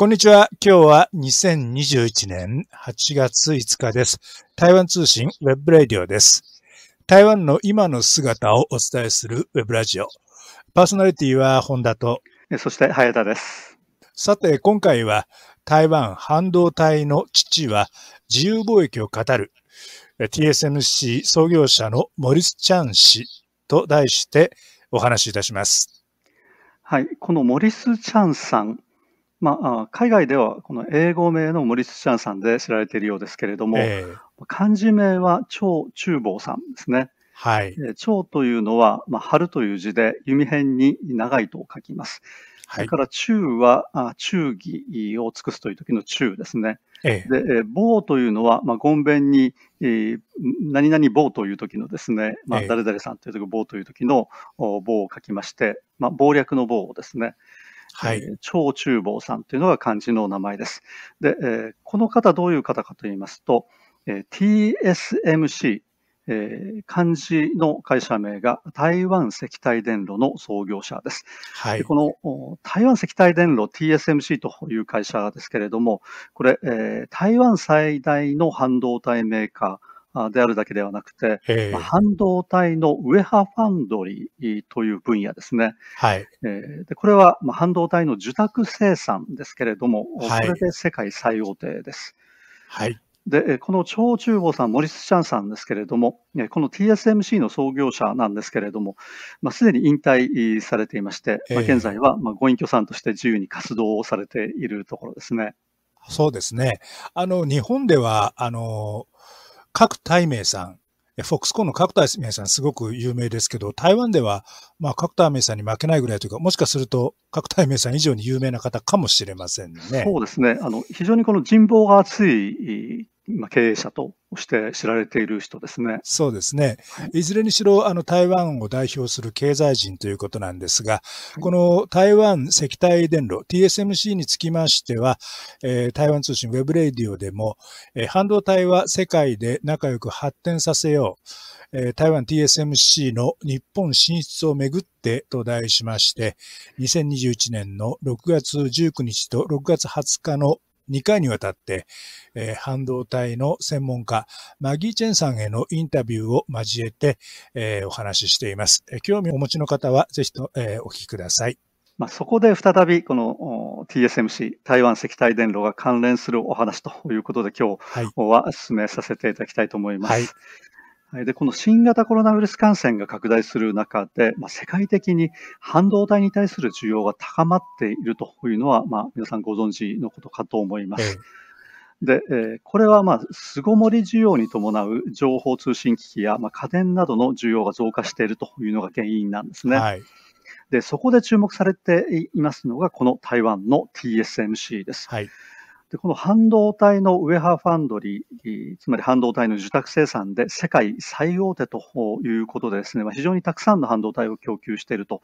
こんにちは。今日は2021年8月5日です。台湾通信ウェブラディオです。台湾の今の姿をお伝えするウェブラジオ。パーソナリティは本田と、そして早田です。さて今回は台湾半導体の父は自由貿易を語る TSMC 創業者のモリス・チャン氏と題してお話しいたします。はい、このモリス・チャンさん、まあ、海外ではこの英語名のモリス・チャンさんで知られているようですけれども、えー、漢字名は張中坊さんですね。はい。張というのは、まあ、春という字で弓辺に長いと書きます。それから中は、あ忠義を尽くすという時の中ですね。ええ、で、というのは、まあ、ごんべんに、えー、何々棒という時のですね、まあ、誰々さんという時棒という時の棒を書きまして、まあ、謀略の棒ですね。はい。えー、超中坊さんというのが漢字の名前です。で、えー、この方どういう方かと言いますと、えー、TSMC、えー、漢字の会社名が台湾石体電路の創業者です。はい、この台湾石体電路 TSMC という会社ですけれども、これ、えー、台湾最大の半導体メーカーであるだけではなくて、えー、半導体のウェハファンドリーという分野ですね。はい、えー、でこれは半導体の受託生産ですけれども、はい、これで世界最大手です。はい。で、この張中坊さん、モリス・チャンさんですけれども、この TSMC の創業者なんですけれども、まあ、すでに引退されていまして、まあ、現在はまあご隠居さんとして自由に活動をされているところですね。そうですね。あの、日本では、あの、各大名さん、フォックスコーンの角田明さんすごく有名ですけど、台湾では、まあ、角田明さんに負けないぐらいというか、もしかすると角田明さん以上に有名な方かもしれませんね。そうですね。あの、非常にこの人望が厚い経営者として知られている人ですね。そうですね。いずれにしろ、あの、台湾を代表する経済人ということなんですが、この台湾積体電路、TSMC につきましては、えー、台湾通信 webradio でも、えー、半導体は世界で仲良く発展させよう、えー、台湾 TSMC の日本進出をめぐってと題しまして、2021年の6月19日と6月20日の2回にわたって、えー、半導体の専門家、マギー・チェンさんへのインタビューを交えて、えー、お話ししています。えー、興味をお持ちの方は、ぜひと、えー、お聞きください。まあ、そこで再びこの TSMC、台湾石体電路が関連するお話ということで、今日は進めさせていただきたいと思います。はいで、この新型コロナウイルス感染が拡大する中で、まあ、世界的に半導体に対する需要が高まっているというのは、まあ、皆さんご存知のことかと思います。ええ、で、えー、これは、まあ、巣ごもり需要に伴う情報通信機器や、まあ、家電などの需要が増加しているというのが原因なんですね。はい、で、そこで注目されていますのが、この台湾の TSMC です。はいでこの半導体のウェハーファンドリー、つまり半導体の受託生産で世界最大手ということでですね、まあ、非常にたくさんの半導体を供給していると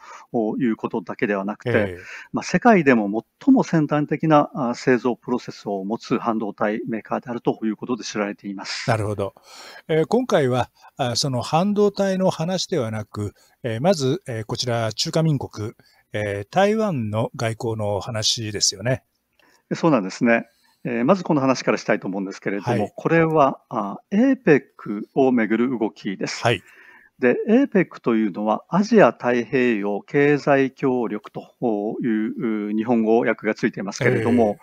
いうことだけではなくて、えー、まあ、世界でも最も先端的な製造プロセスを持つ半導体メーカーであるということで知られています。なるほど。えー、今回はその半導体の話ではなく、えー、まず、えこちら中華民国、え台湾の外交の話ですよね。そうなんですね。えー、まずこの話からしたいと思うんですけれども、はい、これはあ APEC をめぐる動きです。はい、で、APEC というのはアジア太平洋経済協力という日本語訳がついていますけれども、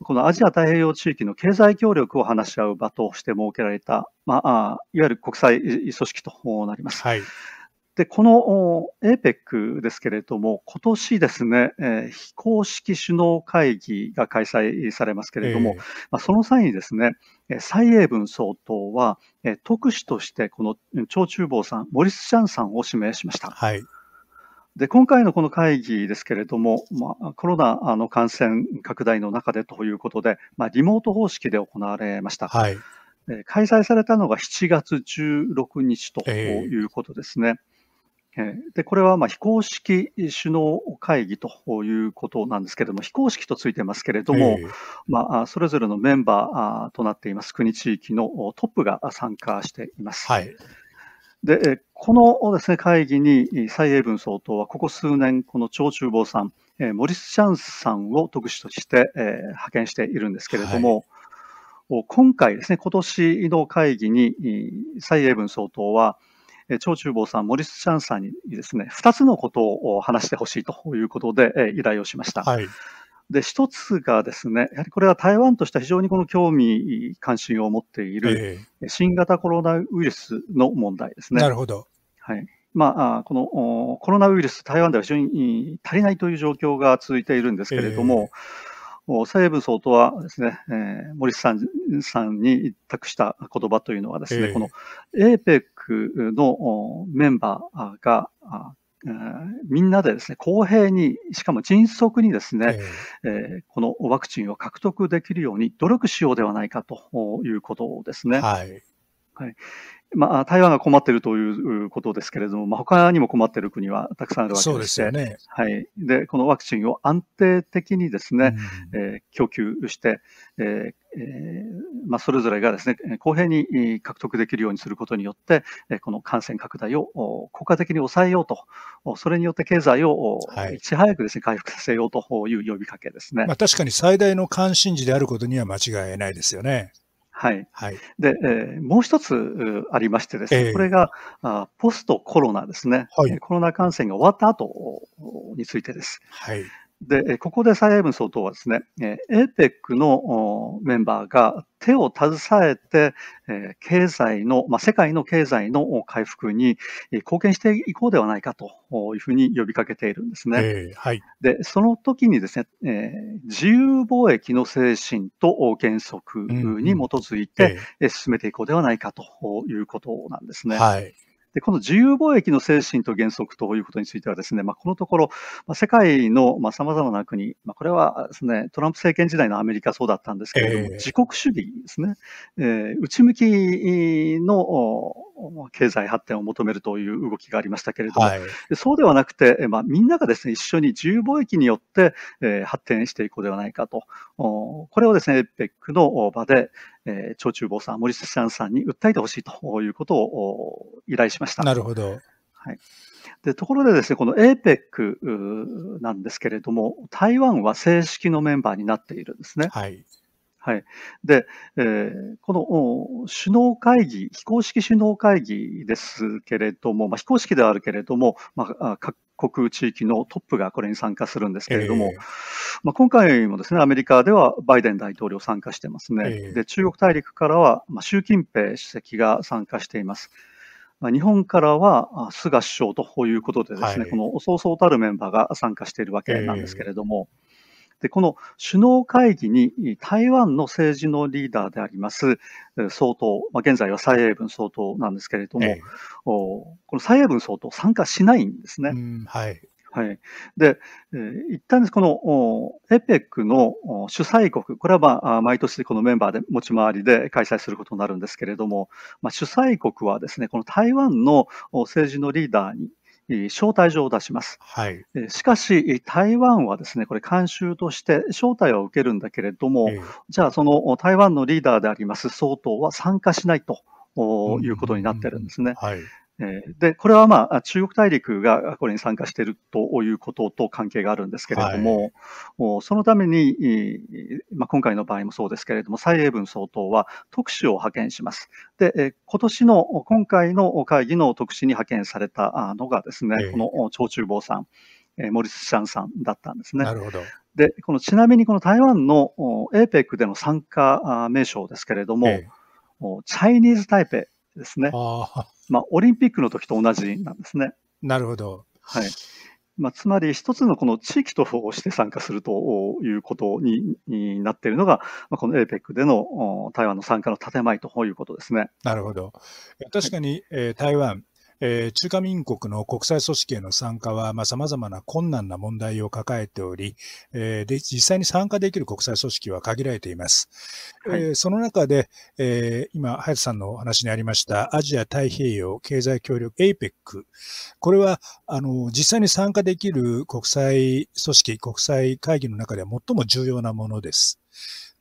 えー、このアジア太平洋地域の経済協力を話し合う場として設けられた、まあ、いわゆる国際組織となります。はいで、この APEC ですけれども、今年ですね、えー、非公式首脳会議が開催されますけれども、えー、まあ、その際にですね、蔡英文総統は、えー、特使としてこの張中坊さん、モリス・シャンさんを指名しました。はい。で、今回のこの会議ですけれども、まあ、コロナの感染拡大の中でということで、まあ、リモート方式で行われました。はい。開催されたのが7月16日ということですね。えーで、これはまあ非公式首脳会議ということなんですけれども、非公式とついてますけれども、えー、まあ、それぞれのメンバーとなっています国地域のトップが参加しています。はい。で、このですね、会議に蔡英文総統はここ数年、この張中坊さん、えー、モリス・シャンスさんを特使として、えー、派遣しているんですけれども、はい、今回ですね、今年の会議に蔡英文総統は、長厨房さん、モリス・シャンさんにですね、2つのことを話してほしいということで依頼をしました。はいで、一つがですね、やはりこれは台湾としては非常にこの興味、関心を持っている、新型コロナウイルスの問題ですね。なるほど。はい。まあ、このコロナウイルス、台湾では非常に足りないという状況が続いているんですけれども、蔡英文総統はですね、えー、森さんさんに託した言葉というのはですね、えー、この APEC のメンバーが、みんなでですね、公平に、しかも迅速にですね、えー、えー、このワクチンを獲得できるように努力しようではないかということですね。はい。はい。まあ、台湾が困っているということですけれども、まあ、他にも困っている国はたくさんあるわけでそうですよね。はい。で、このワクチンを安定的にですね、うん、えー、供給して、えーえー、まあ、それぞれがですね、公平に獲得できるようにすることによって、この感染拡大を効果的に抑えようと、それによって経済をいち早くですね、回復させようという呼びかけですね。まあ、確かに最大の関心事であることには間違いないですよね。はい。はい。で、えー、もう一つありましてですね、えー、これがあポストコロナですね、はい。コロナ感染が終わった後についてです。はい。で、ここで蔡英文総統はですね、APEC のメンバーが手を携えて、経済の、まあ、世界の経済の回復に貢献していこうではないかというふうに呼びかけているんですね。えー、はい。で、その時にですね、えー、自由貿易の精神と原則に基づいて進めていこうではないかということなんですね。はい。で、この自由貿易の精神と原則ということについてはですね、まあ、このところ、まあ、世界の様々な国、まあ、これはですね、トランプ政権時代のアメリカそうだったんですけれども、えー、自国主義ですね、えー、内向きの経済発展を求めるという動きがありましたけれども、はい、そうではなくて、まあ、みんながですね、一緒に自由貿易によって、えー、発展していこうではないかと。これをですね、APEC の場で、えー、長中坊さん、森下さんさんに訴えてほしいということを依頼しました。なるほど。はい。で、ところでですね、この APEC なんですけれども、台湾は正式のメンバーになっているんですね。はい。はい。で、えー、この首脳会議、非公式首脳会議ですけれども、まあ、非公式ではあるけれども、まあ、各国地域のトップがこれに参加するんですけれども、えー、まあ、今回もですね、アメリカではバイデン大統領参加してますね。えー、で、中国大陸からは、まあ、習近平主席が参加しています。まあ、日本からは菅首相ということでですね、はい、このそうそうたるメンバーが参加しているわけなんですけれども、えーで、この首脳会議に台湾の政治のリーダーであります総統、まあ、現在は蔡英文総統なんですけれども、ええ、この蔡英文総統参加しないんですね。はい。はい。で、えー、一旦この APEC の主催国、これはまあ毎年このメンバーで持ち回りで開催することになるんですけれども、まあ、主催国はですね、この台湾の政治のリーダーに招待状を出します。はい、しかし、台湾はですね、これ、慣習として招待は受けるんだけれども、えー、じゃあ、その台湾のリーダーであります総統は参加しないということになってるんですね。はいで、これはまあ、中国大陸がこれに参加しているということと関係があるんですけれども、はい、そのために、まあ、今回の場合もそうですけれども、蔡英文総統は特使を派遣します。で、今年の、今回の会議の特使に派遣されたのがですね、えー、この長中坊さん、モリス・シャンさんだったんですね。なるほど。で、このちなみにこの台湾の APEC での参加名称ですけれども、えー、チャイニーズ・タイペイですね。あまあ、オリンピックの時と同じなんですね。なるほど。はい。まあ、つまり一つのこの地域として参加するということにになっているのが、まあ、この APEC での台湾の参加の建前ということですね。なるほど。確かに、はい、えー、台湾、えー、中華民国の国際組織への参加は、まあ、様々な困難な問題を抱えており、えー、で、実際に参加できる国際組織は限られています。はい、えー、その中で、えー、今、隼人さんのお話にありました、アジア太平洋経済協力 APEC。これは、あの、実際に参加できる国際組織、国際会議の中では最も重要なものです。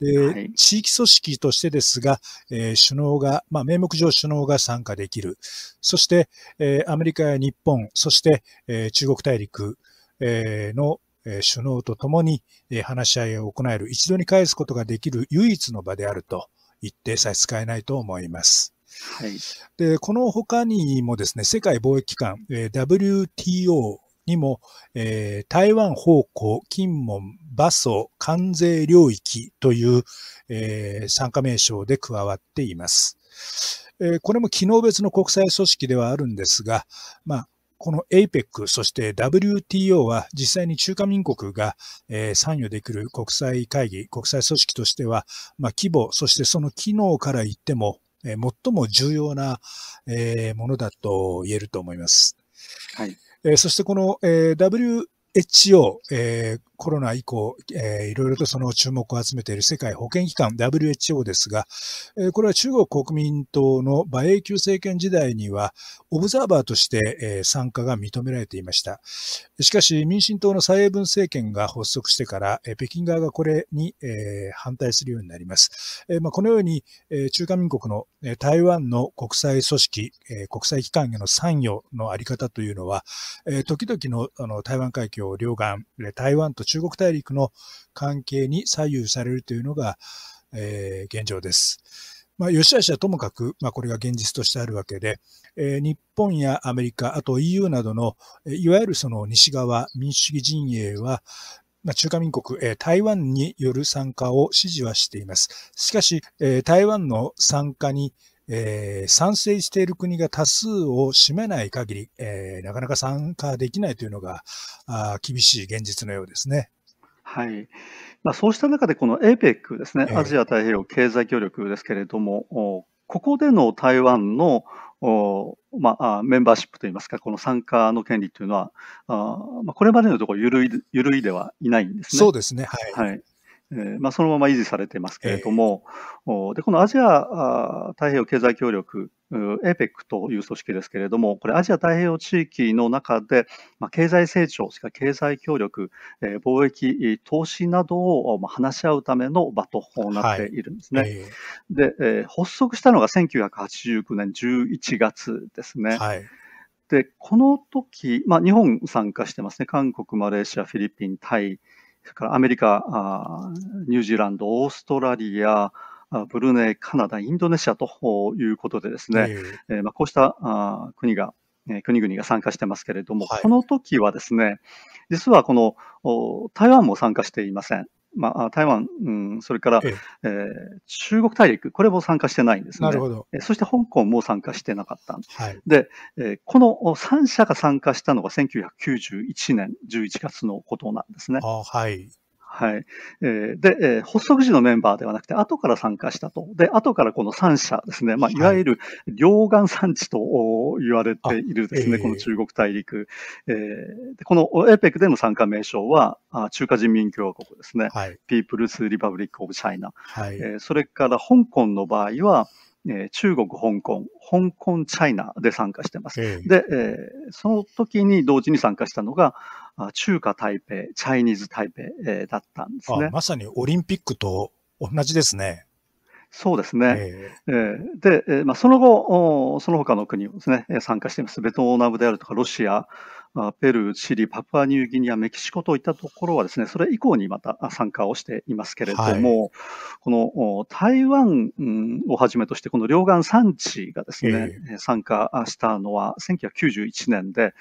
で、はい、地域組織としてですが、えー、首脳が、まあ、名目上首脳が参加できる。そして、えー、アメリカや日本、そして、えー、中国大陸、えー、のえ首脳と共に、え話し合いを行える、一度に返すことができる唯一の場であると言って差し支えないと思います。はい、でこの他にもですね、世界貿易機関、え WTO にも、えー、台湾方向、金門、馬祖、関税領域という、えー、参加名称で加わっています。えー、これも機能別の国際組織ではあるんですが、まあ、この APEC、そして WTO は実際に中華民国が、えー、参与できる国際会議、国際組織としては、まあ、規模、そしてその機能から言っても、えー、最も重要な、えー、ものだと言えると思います。はい。えー、そしてこの、えー、WHO、えー、コロナ以降、えー、いろいろとその注目を集めている世界保健機関 WHO ですが、えー、これは中国国民党の馬英九政権時代には、オブザーバーとして、えー、参加が認められていました。しかし、民進党の蔡英文政権が発足してから、えー、北京側がこれに、えー、反対するようになります。えーまあ、このように、えー、中華民国の、えー、台湾の国際組織、えー、国際機関への参与のあり方というのは、えー、時々のあの台湾海峡両岸、台湾と中国大陸の関係に左右されるというのが、えー、現状です。まあ、吉橋はともかく、まあ、これが現実としてあるわけで、えー、日本やアメリカ、あと EU などの、いわゆるその西側民主主義陣営は、まあ、中華民国、えー、台湾による参加を支持はしています。しかし、えー、台湾の参加に、えー、賛成している国が多数を占めない限り、えー、なかなか参加できないというのがあ厳しい現実のようですね。はい。まあ、そうした中で、この APEC ですね、アジア太平洋経済協力ですけれども、ここでの台湾のまあ、メンバーシップといいますか、この参加の権利というのは、あまあ、これまでのところ緩い、緩いではいないんですね。そうですね。はい。はいえーまあ、そのまま維持されてますけれども、えー、でこのアジア太平洋経済協力 APEC という組織ですけれども、これアジア太平洋地域の中で、まあ、経済成長、それから経済協力、えー、貿易、投資などを、まあ、話し合うための場となっているんですね。はい、で、えー、発足したのが1989年11月ですね。はいで、この時、まあ、日本参加してますね。韓国、マレーシア、フィリピン、タイ、それからアメリカ、ニュージーランド、オーストラリア、ブルネイ、カナダ、インドネシアということでですね、えー、まあ、こうした国が、国々が参加してますけれども、はい、この時はですね、実はこの台湾も参加していません。まあ、台湾、うん、それから、ええー、中国大陸、これも参加してないんですね。なるほど。そして香港も参加してなかったんです。はい、で、えー、この3社が参加したのが1991年11月のことなんですね。あはい。はい。えー、で、えー、発足時のメンバーではなくて、後から参加したと。で、後からこの3社ですね、まあ、いわゆる両岸産地と言われているですね、はい、この中国大陸。えー、でこの APEC での参加名称は、あ中華人民共和国ですね。はい。ピープルス・リパブリック・オブ・チャイナ。はい。えー、それから香港の場合は、えー、中国、香港、香港、チャイナで参加してます。えー、で、えー、その時に同時に参加したのが、中華台北、チャイニーズ台北、えー、だったんですね。まさにオリンピックと同じですね。そうですね。えー、で、えーまあ、その後、その他の国をですね、参加しています。ベトナムであるとか、ロシア、ペルー、チリ、パプアニューギニア、メキシコといったところはですね、それ以降にまた参加をしていますけれども、はい、この台湾をはじめとして、この両岸産地がですね、えー、参加したのは1991年で、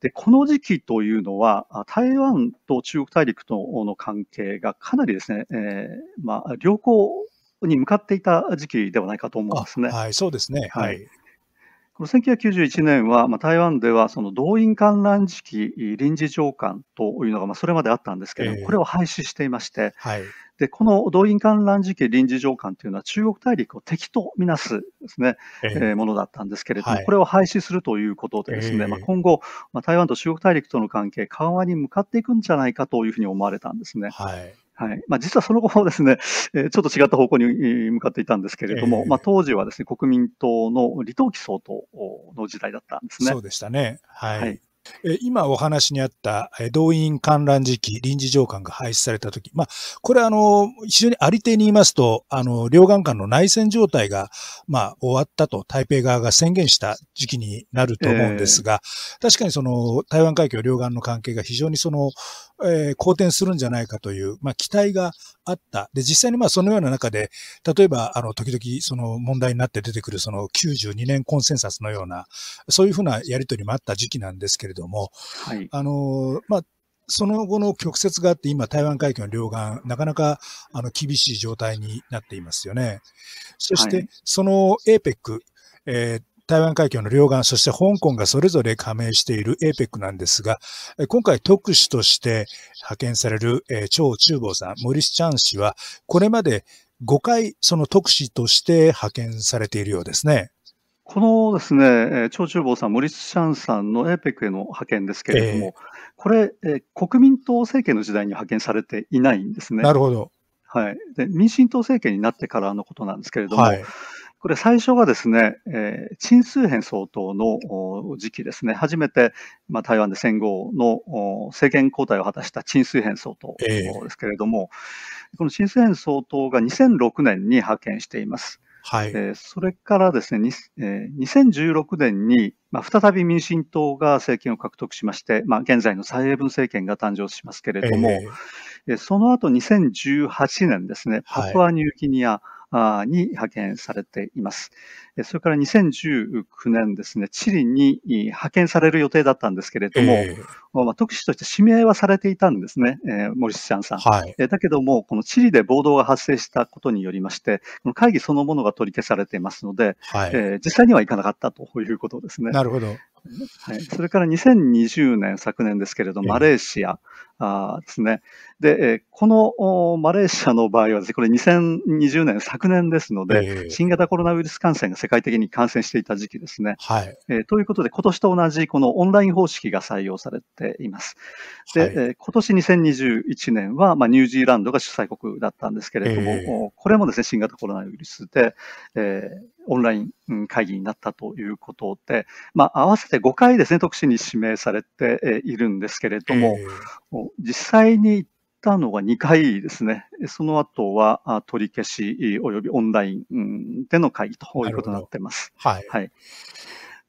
で、この時期というのは、台湾と中国大陸との関係がかなりですね、えー、まあ、良好に向かっていた時期ではないかと思うんですね。はい、そうですね。はい。この1991年は、まあ、台湾ではその動員観覧時期臨時上官というのがまあそれまであったんですけれども、え。ー、これを廃止していまして、はい、でこの動員観覧時期臨時上官というのは中国大陸を敵とみなすですね、えー、えー、ものだったんですけれども、はい、これを廃止するということでですね、えー、まあ、今後、まあ、台湾と中国大陸との関係緩和に向かっていくんじゃないかというふうに思われたんですね。はいはいまあ、実はその後もですね、えー、ちょっと違った方向に向かっていたんですけれども、えー、まあ、当時はですね、国民党の李登輝総統の時代だったんですね。そうでしたね。はい、はい今お話にあった動員観覧時期、臨時上官が廃止されたとき、まあ、これはあの、非常にあり手に言いますと、あの、両岸間の内戦状態が、まあ、終わったと台北側が宣言した時期になると思うんですが、えー、確かにその、台湾海峡両岸の関係が非常にその、えー、好転するんじゃないかという、まあ、期待があった。で、実際にまあそのような中で、例えば、あの、時々その問題になって出てくるその92年コンセンサスのような、そういうふうなやりとりもあった時期なんですけれども、はい、あの、まあ、その後の曲折があって、今、台湾海峡の両岸、なかなかあの厳しい状態になっていますよね。そして、その APEC、えー、台湾海峡の両岸、そして香港がそれぞれ加盟している APEC なんですが、今回特使として派遣される、えー、張中坊さん、モリス・チャン氏は、これまで5回その特使として派遣されているようですね。このですね、張中坊さん、モリス・チャンさんの APEC への派遣ですけれども、えー、これ、えー、国民党政権の時代に派遣されていないんですね。なるほど。はい。で、民進党政権になってからのことなんですけれども、はい、これ最初がですね、えー、陳水扁総統の時期ですね、初めて、まあ、台湾で戦後の政権交代を果たした陳水扁総統ですけれども、えー、この陳水扁総統が2006年に派遣しています。はい。えー、それからですね、えー、2016年に、まあ、再び民進党が政権を獲得しまして、まあ、現在の蔡英文政権が誕生しますけれども、えー、その後2018年ですね、パプアニューギニア、に派遣されています。それから2019年ですね、チリに派遣される予定だったんですけれども、えー、まあ、特使として指名はされていたんですね、えー、モリス・チャンさん、はい、えー、だけども、このチリで暴動が発生したことによりまして、この会議そのものが取り消されていますので、はい、えー、実際には行かなかったということですね。なるほど。はい、それから2020年、昨年ですけれど、マレーシアあですね。で、えこのマレーシアの場合はですね、これ2020年、昨年ですので、新型コロナウイルス感染が世界的に感染していた時期ですね。はい。えー、ということで、今年と同じこのオンライン方式が採用されています。で、はい、えー、今年2021年は、まあ、ニュージーランドが主催国だったんですけれども、えー、これもですね、新型コロナウイルスで、えー、オンライン会議になったということで、まあ、合わせて5回ですね、特使に指名されているんですけれども、えー、実際に行ったのが2回ですね。その後は取り消し及びオンラインでの会議ということになっています。はい。はい。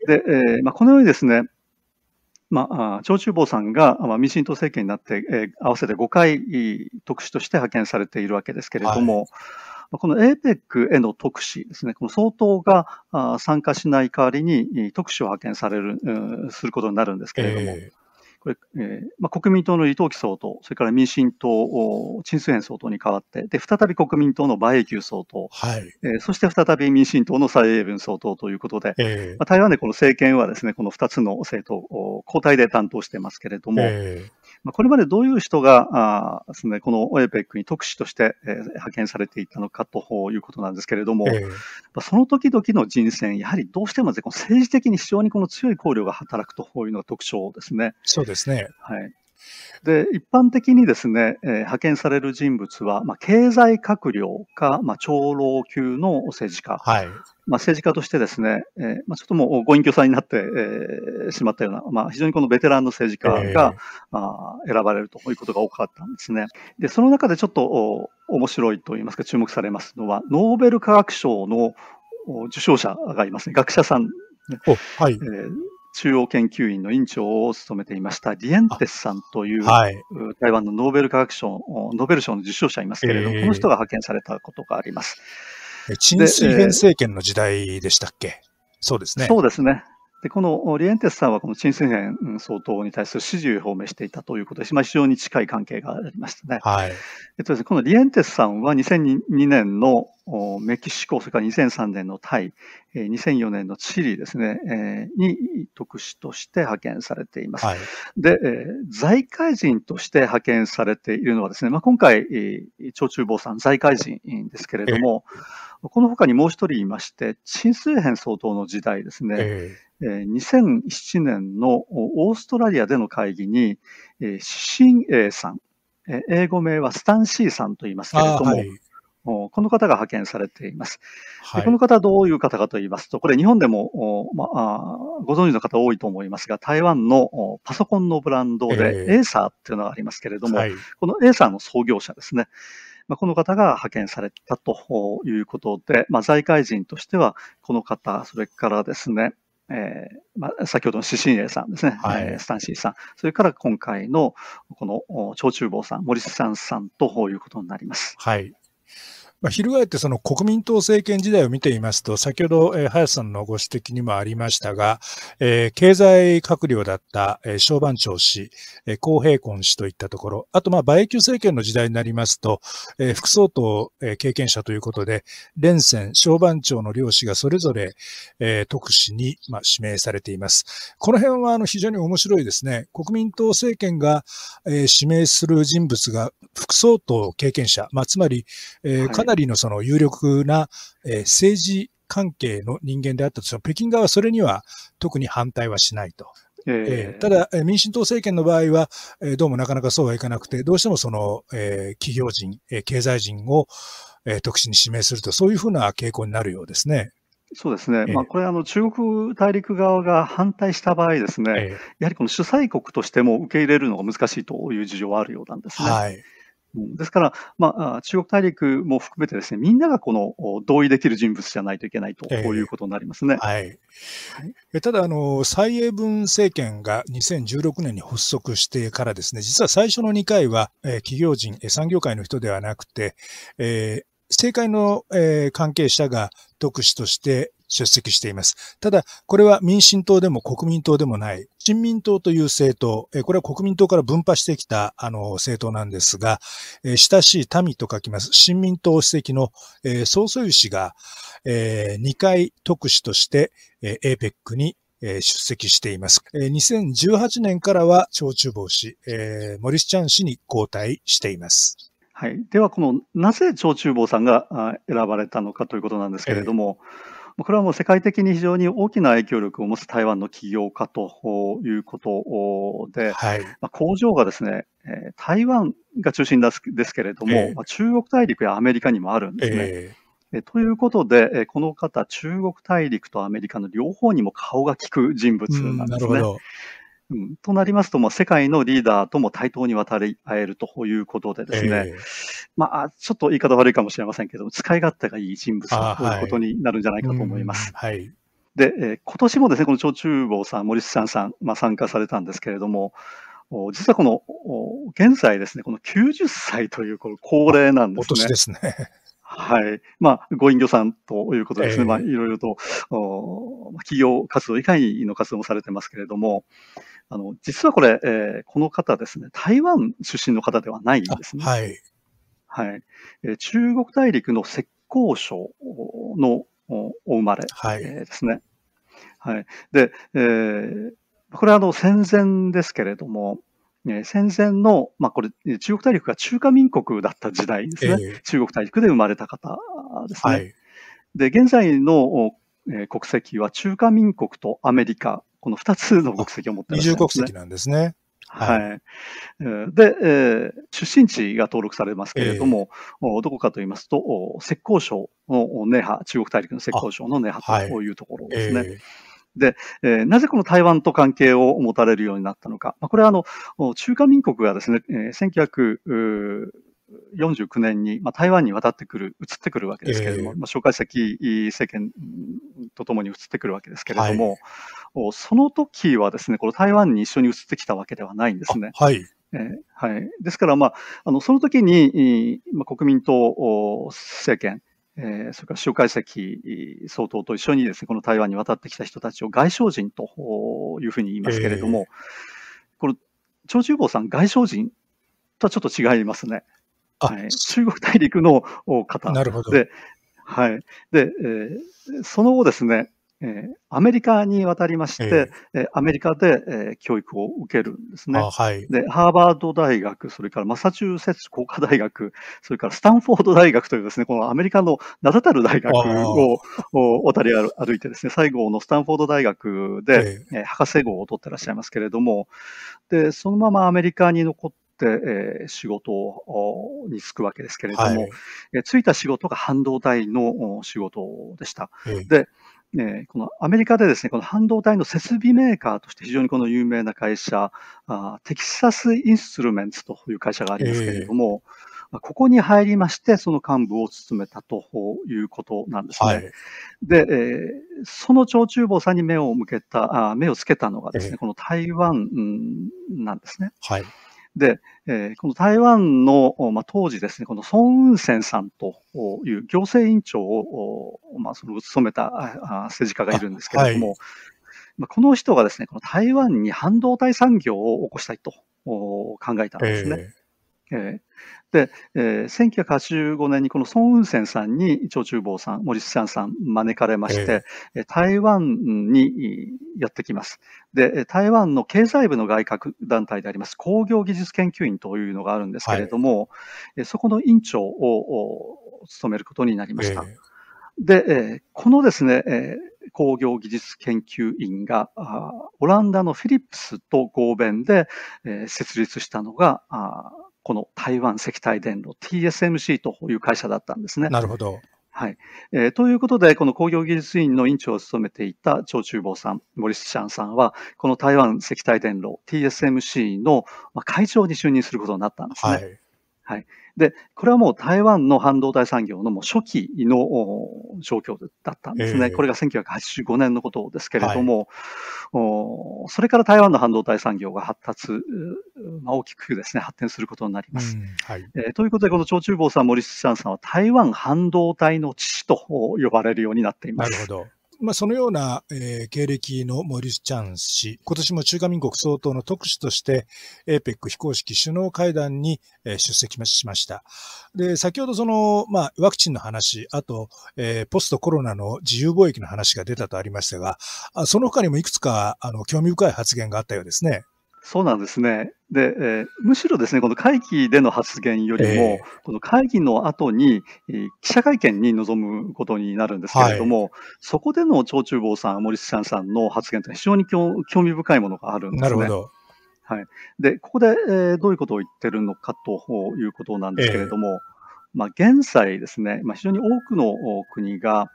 で、えーまあ、このようにですね、まあ、長中坊さんが、まあ、民進党政権になって、えー、合わせて5回特使として派遣されているわけですけれども、はいこの APEC への特使ですね、この総統が参加しない代わりに特使を派遣される、することになるんですけれども、えーこれ、えーまあ、国民党の李登輝総統、それから民進党、陳水扁総統に代わって、で、再び国民党の馬英九総統、はい。えー、そして再び民進党の蔡英文総統ということで、えーまあ、台湾でこの政権はですね、この2つの政党、交代で担当してますけれども、えーまあ、これまでどういう人があです、ね、この OAPEC に特使として、えー、派遣されていたのかということなんですけれども、えー、まあ、その時々の人選、やはりどうしても、ね、この政治的に非常にこの強い考慮が働くというのが特徴ですね。そうですね。はい。で、一般的にですね、えー、派遣される人物は、まあ、経済閣僚か、まあ、長老級の政治家、はい、まあ、政治家としてですね、えーまあ、ちょっともうご隠居さんになって、えー、しまったような、まあ、非常にこのベテランの政治家が、えー、あ選ばれるということが多かったんですね。で、その中でちょっとお面白いといいますか注目されますのは、ノーベル化学賞の受賞者がいますね。学者さん、ね。はい、えー中央研究院の院長を務めていましたリエンテスさんという、はい、台湾のノーベル化学賞、ノーベル賞の受賞者いますけれども、えー、この人が派遣されたことがあります。陳水扁政権の時代でしたっけ？そうですね。そうですね。で、このリエンテスさんはこの陳水扁総統に対する支持を表明していたということで、まあ、非常に近い関係がありましたね。はい。えっとですね、このリエンテスさんは2002年のメキシコ、それから2003年のタイ、2004年のチリですね、に特使として派遣されています。はい、で、財界人として派遣されているのはですね、まあ、今回、長中坊さん、財界人ですけれども、この他にもう一人いまして、陳水扁総統の時代ですね、えー、2007年のオーストラリアでの会議に、シンエイさん、英語名はスタンシーさんと言いますけれども、はい、この方が派遣されています。はい、この方はどういう方かと言いますと、これ日本でも、まあ、ご存知の方多いと思いますが、台湾のパソコンのブランドで、エーサーっていうのがありますけれども、はい、このエーサーの創業者ですね。まあ、この方が派遣されたということで、まあ、財界人としては、この方、それからですね、えーまあ、先ほどの獅子英さんですね、はい、スタンシーさん、それから今回のこの長厨房さん、森さんさんということになります。はい。まあ、翻ってその国民党政権時代を見ていますと、先ほど、えー、林さんのご指摘にもありましたが、えー、経済閣僚だった、えー、小番長氏、えー、公平婚氏といったところ、あと、まあ、馬英九政権の時代になりますと、えー、副総統、えー、経験者ということで、連戦、小番長の両氏がそれぞれ、えー、特使に、まあ、指名されています。この辺は、あの、非常に面白いですね。国民党政権が、えー、指名する人物が副総統経験者、まあ、つまり、えー、かなりなりのその有力な、えー、政治関係の人間であったと。しても、北京側はそれには特に反対はしないと。えー、ただ、民進党政権の場合は、えー、どうもなかなかそうはいかなくて、どうしてもその、えー、企業人、えー、経済人を、えー、特使に指名すると、そういうふうな傾向になるようですね。そうですね、えー、まあ、これあの、中国大陸側が反対した場合ですね、えー、やはりこの主催国としても受け入れるのが難しいという事情はあるようなんですね。はいですから、まあ、中国大陸も含めてですね、みんながこの同意できる人物じゃないといけないと、こういうことになりますね。はい。はい、ただ、あの、蔡英文政権が2016年に発足してからですね、実は最初の2回は、えー、企業人、産業界の人ではなくて、えー、政界の、えー、関係者が特使として出席しています。ただ、これは民進党でも国民党でもない、新民党という政党、これは国民党から分派してきたあの政党なんですが、親しい民と書きます、新民党主席の総統氏が2回特使として APEC に出席しています。2018年からは長中坊氏、モリスチャン氏に交代しています。はい。では、この、なぜ長中坊さんが選ばれたのかということなんですけれども、えーこれはもう世界的に非常に大きな影響力を持つ台湾の起業家ということで、はい、まあ、工場がですね、台湾が中心ですけれども、えー、まあ、中国大陸やアメリカにもあるんですね。えー、ということで、この方、中国大陸とアメリカの両方にも顔が利く人物なんですね。うん、となりますと、もう世界のリーダーとも対等に渡り合えるということでですね、えー、まあ、ちょっと言い方悪いかもしれませんけども、使い勝手がいい人物ということになるんじゃないかと思います。はい、で、えー、今年もですね、この長中坊さん、森さんさん、まあ、参加されたんですけれども、実はこの、現在ですね、この90歳というこの高齢なんですね。お年ですね。はい。まあ、ご隠居さんということですね。えー、まあ、いろいろと、企業活動以外の活動もされてますけれども、あの、実はこれ、えー、この方ですね、台湾出身の方ではないんですね。はい。はい。えー、中国大陸の浙江省のお生まれ、はい、えー、ですね。はい。で、えー、これはあの戦前ですけれども、え戦前の、まあ、これ、中国大陸が中華民国だった時代ですね。えー、中国大陸で生まれた方ですね。はい、で、現在の、えー、国籍は中華民国とアメリカ、この2つの国籍を持っている、ね、二重国籍なんですね。はい。はい、で、えー、出身地が登録されますけれども、えー、どこかと言いますと、浙江省のネハ、中国大陸の浙江省のネハというところですね。で、えー、なぜこの台湾と関係を持たれるようになったのか。まあ、これはあの、中華民国がですね、えー、1949年に、まあ、台湾に渡ってくる、移ってくるわけですけれども、えー、まあ、蒋介石政権とともに移ってくるわけですけれども、はい、その時はですね、この台湾に一緒に移ってきたわけではないんですね。はい。えー、はい。ですから、まあ、あの、その時に、まあ、国民党政権、えー、それから蒋介石総統と一緒にですね、この台湾に渡ってきた人たちを外省人というふうに言いますけれども、えー、この長寿坊さん、外省人とはちょっと違いますね。はい、中国大陸の方なるほどで、はい。で、えー、その後ですね、えー、アメリカに渡りまして、えー、アメリカで、えー、教育を受けるんですね。はい、で、ハーバード大学、それからマサチューセッツ工科大学、それからスタンフォード大学というですね、このアメリカの名だたる大学を渡り歩いてですね、最後のスタンフォード大学で、えー、博士号を取ってらっしゃいますけれども、で、そのままアメリカに残って、えー、仕事に就くわけですけれども、はい、えー、就いた仕事が半導体の仕事でした。で、えー、このアメリカでですね、この半導体の設備メーカーとして非常にこの有名な会社、あテキサスインストゥルメンツという会社がありますけれども、えここに入りまして、その幹部を務めたということなんですね。はい、で、えー、その長厨房さんに目を向けた、あ目をつけたのがですね、えー、この台湾なんですね。はい。で、えー、この台湾の、まあ、当時ですね、この孫運泉さんという行政委員長を、まあ、その務めた政治家がいるんですけれども、はい、まあ、この人がですね、この台湾に半導体産業を起こしたいと考えたんですね。えー、えー、で、えー、1985年にこの孫運泉さんに長厨房さん、森スチャンさん招かれまして、えー、台湾にやってきます。で、台湾の経済部の外郭団体であります工業技術研究院というのがあるんですけれども、はい、そこの院長を務めることになりました。えーで、えー、このですね、えー、工業技術研究院がオランダのフィリップスと合弁で、えー、設立したのがこの台湾石体電路 TSMC という会社だったんですね。なるほど。はい。えー、ということで、この工業技術院の院長を務めていた張厨房さん、モリス・シャンさんは、この台湾石体電路 TSMC の会長に就任することになったんですね。はい。はい。で、これはもう台湾の半導体産業のもう初期の状況だったんですね。えー、これが1985年のことですけれども、はい、それから台湾の半導体産業が発達、まあ、大きくですね、発展することになります。はいえー、ということで、この長中坊さん、森下さんは台湾半導体の父と呼ばれるようになっています。なるほど。まあ、そのような、えー、経歴のモリス・チャン氏、今年も中華民国総統の特使として、APEC 非公式首脳会談に、えー、出席しました。で、先ほどその、まあ、ワクチンの話、あと、えー、ポストコロナの自由貿易の話が出たとありましたが、あその他にもいくつか、あの、興味深い発言があったようですね。そうなんですね。で、えー、むしろですね、この会議での発言よりも、えー、この会議の後に、えー、記者会見に臨むことになるんですけれども、はい、そこでの長厨房さん、森下さんの発言というのは非常に興味深いものがあるんですね。なるほど。はい。で、ここで、えー、どういうことを言ってるのかということなんですけれども、えー、まあ、現在ですね、まあ、非常に多くの国が、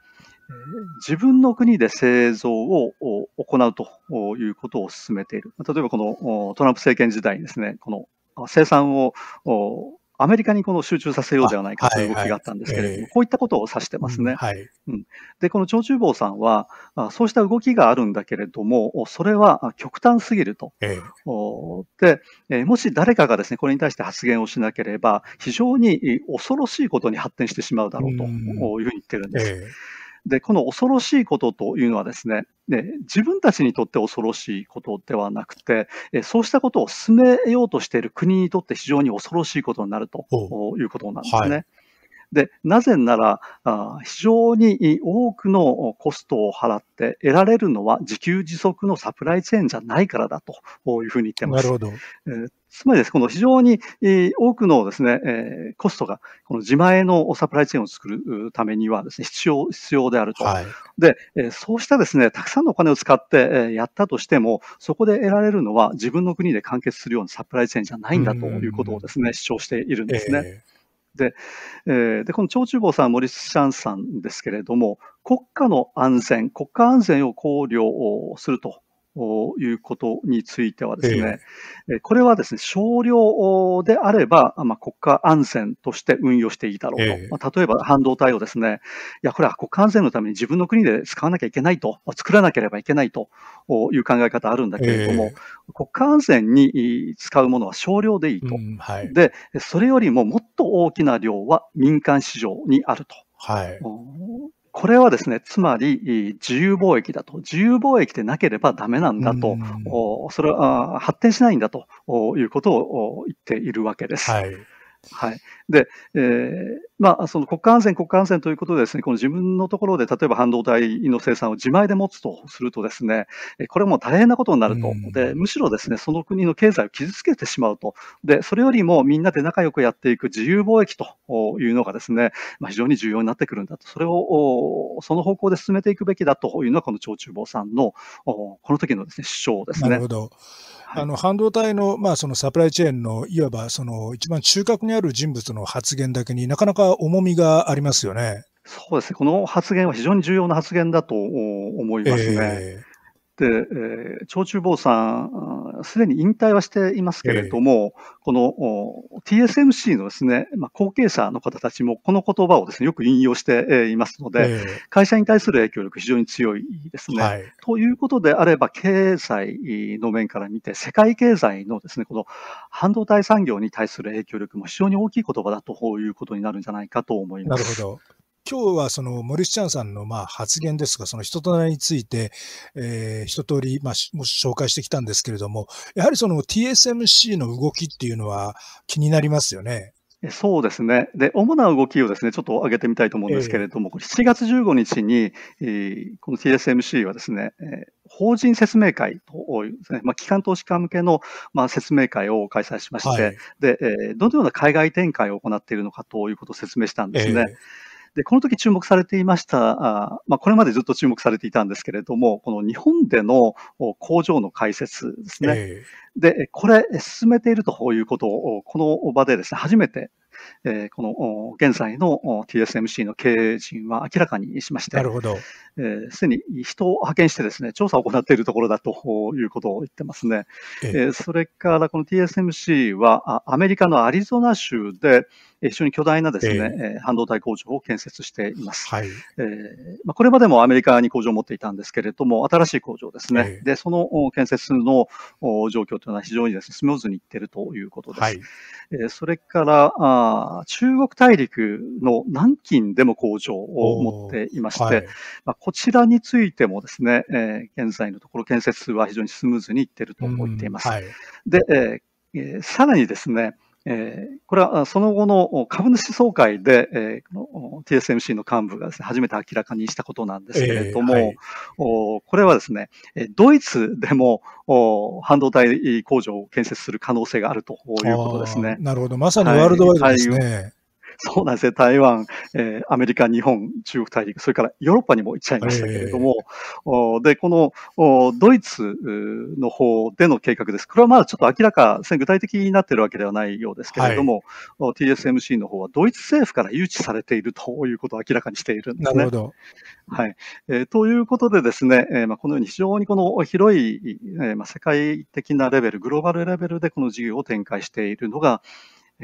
自分の国で製造を行うということを進めている。例えばこのトランプ政権時代にですね、この生産をアメリカにこの集中させようではないかという動きがあったんですけれども、こういったことを指してますね。はいうん、で、この長厨房さんは、そうした動きがあるんだけれども、それは極端すぎると。えー、で、もし誰かがですね、これに対して発言をしなければ、非常に恐ろしいことに発展してしまうだろうというふうに言ってるんです。えーで、この恐ろしいことというのはですね、ね自分たちにとって恐ろしいことではなくて、そうしたことを進めようとしている国にとって非常に恐ろしいことになるということなんですね。はいで、なぜなら、非常に多くのコストを払って得られるのは自給自足のサプライチェーンじゃないからだというふうに言ってます。なるほど。えーつまりです、この非常に多くのですね、えー、コストが、この自前のサプライチェーンを作るためにはですね、必要、必要であると。はい、で、えそうしたですね、たくさんのお金を使ってえやったとしても、そこで得られるのは自分の国で完結するようなサプライチェーンじゃないんだということをですね、主張しているんですね。えーで、えー、でこの長厨房さん、モリス・シャンさんですけれども、国家の安全、国家安全を考慮すると。いうことについてはですね、えー、これはですね、少量であれば、まあ、国家安全として運用していいだろうと。えー、まあ、例えば半導体をですね、いや、これは国家安全のために自分の国で使わなきゃいけないと、作らなければいけないと。いう考え方あるんだけれども、えー、国家安全に使うものは少量でいいと、うんはい。で、それよりももっと大きな量は民間市場にあると。はい、これはですね、つまり自由貿易だと。自由貿易でなければダメなんだと。それは発展しないんだということを言っているわけです。はい。はい。で、えー、まあ、その国家安全、国家安全ということでですね、この自分のところで、例えば半導体の生産を自前で持つとするとですね、これも大変なことになると。で、むしろですね、その国の経済を傷つけてしまうと。で、それよりもみんなで仲良くやっていく自由貿易というのがですね、まあ、非常に重要になってくるんだと。それを、その方向で進めていくべきだというのは、この長厨房さんの、この時のですね、主張ですね。なるほど。あの半導体の,、まあそのサプライチェーンのいわばその一番中核にある人物の発言だけになかなか重みがありますよね。そうですね。この発言は非常に重要な発言だと思いますね。えーで、えー、長中坊さん、すでに引退はしていますけれども、えー、この TSMC のですね、まあ、後継者の方たちもこの言葉をですね、よく引用していますので、えー、会社に対する影響力非常に強いですね。はい、ということであれば、経済の面から見て、世界経済のですね、この半導体産業に対する影響力も非常に大きい言葉だということになるんじゃないかと思います。なるほど。今日はその森チャンさんのまあ発言ですが、その人となりについて、えー、一通りまあも紹介してきたんですけれども、やはりその TSMC の動きっていうのは気になりますよね。そうですね。で、主な動きをですね、ちょっと上げてみたいと思うんですけれども、えー、7月15日に、えー、この TSMC はですね、えー、法人説明会というですね、まあ、機関投資家向けの、まあ、説明会を開催しまして、はい、で、えー、どのような海外展開を行っているのかということを説明したんですね。えーで、この時注目されていました、あまあ、これまでずっと注目されていたんですけれども、この日本での工場の開設ですね。えー、で、これ、進めているということを、この場でですね、初めてえー、この現在の TSMC の経営陣は明らかにしまして、なるほど。す、えー、で、に人を派遣してですね、調査を行っているところだということを言ってますね。えー、それからこの TSMC はアメリカのアリゾナ州で非常に巨大なですね、えー、半導体工場を建設しています。はい。えー、まあ、これまでもアメリカに工場を持っていたんですけれども、新しい工場ですね。えー、で、その建設の状況というのは非常にですね、スムーズにいっているということです。はい。えー、それからあ、中国大陸の南京でも工場を持っていまして、はい、まあ、こちらについてもですね、えー、現在のところ建設は非常にスムーズにいっていると思っています。はい、で、えー、さらにですね、えー、これはその後の株主総会で、えー、の TSMC の幹部がです、ね、初めて明らかにしたことなんですけれども、えーはい、おこれはですね、ドイツでもお半導体工場を建設する可能性があるということですね。なるほど。まさにワールドワイドですね。はい そうなんですね。台湾、えー、アメリカ、日本、中国大陸、それからヨーロッパにも行っちゃいましたけれども、えー、で、このドイツの方での計画です。これはまだちょっと明らか、具体的になっているわけではないようですけれども、はい、TSMC の方はドイツ政府から誘致されているということを明らかにしているんですね。なるほど。はい。えー、ということでですね、えーまあ、このように非常にこの広い、えーまあ、世界的なレベル、グローバルレベルでこの事業を展開しているのが、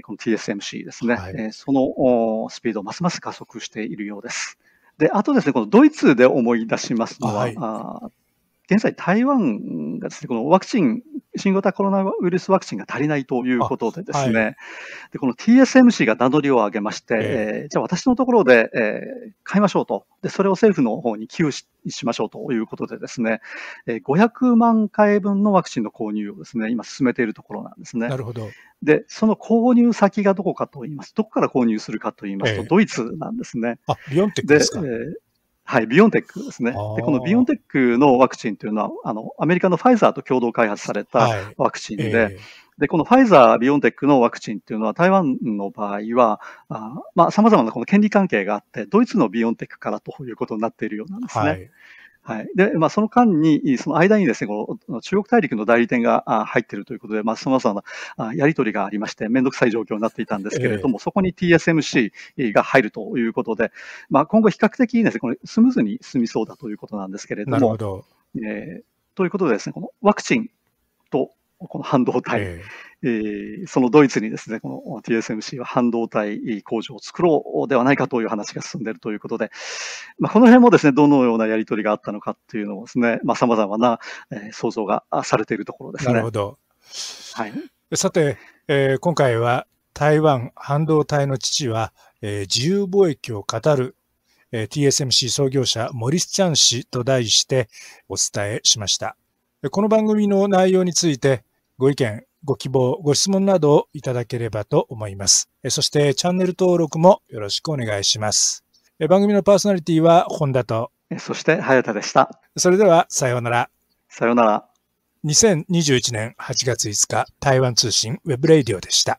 この TSMC ですね、はい、そのスピードをますます加速しているようです。で、あとですね、このドイツで思い出しますのは、はい、あ現在台湾がですね、このワクチン、新型コロナウイルスワクチンが足りないということでですね、はい、でこの TSMC が名乗りを上げまして、えー、じゃあ私のところで、えー、買いましょうと。で、それを政府の方に寄付ししましょうということでですね、えー、500万回分のワクチンの購入をですね、今進めているところなんですね。なるほど。で、その購入先がどこかと言います。どこから購入するかと言いますと、えー、ドイツなんですね。あ、ビヨンテックですか？で、えーはい、ビオンテックですね。で、このビオンテックのワクチンというのは、あの、アメリカのファイザーと共同開発されたワクチンで、はいえー、で、このファイザー、ビオンテックのワクチンっていうのは、台湾の場合は、あまあ、様々なこの権利関係があって、ドイツのビオンテックからということになっているようなんですね。はいはい。で、まあ、その間に、その間にですね、この中国大陸の代理店が入っているということで、まあ、様々なやり取りがありまして、めんどくさい状況になっていたんですけれども、えー、そこに TSMC が入るということで、まあ、今後比較的ですね、このスムーズに進みそうだということなんですけれども、なるほど。えー、ということでですね、このワクチンとこの半導体、えー、えー、そのドイツにですね、この TSMC は半導体工場を作ろうではないかという話が進んでいるということで、まあ、この辺もですね、どのようなやり取りがあったのかっていうのもですね、まあ、様々な、えー、想像がされているところですね。なるほど。はい。さて、えー、今回は台湾半導体の父は、えー、自由貿易を語る、えー、TSMC 創業者モリス・チャン氏と題してお伝えしました。この番組の内容についてご意見、ご希望、ご質問などをいただければと思います。そしてチャンネル登録もよろしくお願いします。番組のパーソナリティは本田と、そして早田でした。それではさようなら。さようなら。2021年8月5日、台湾通信ウェブレイディオでした。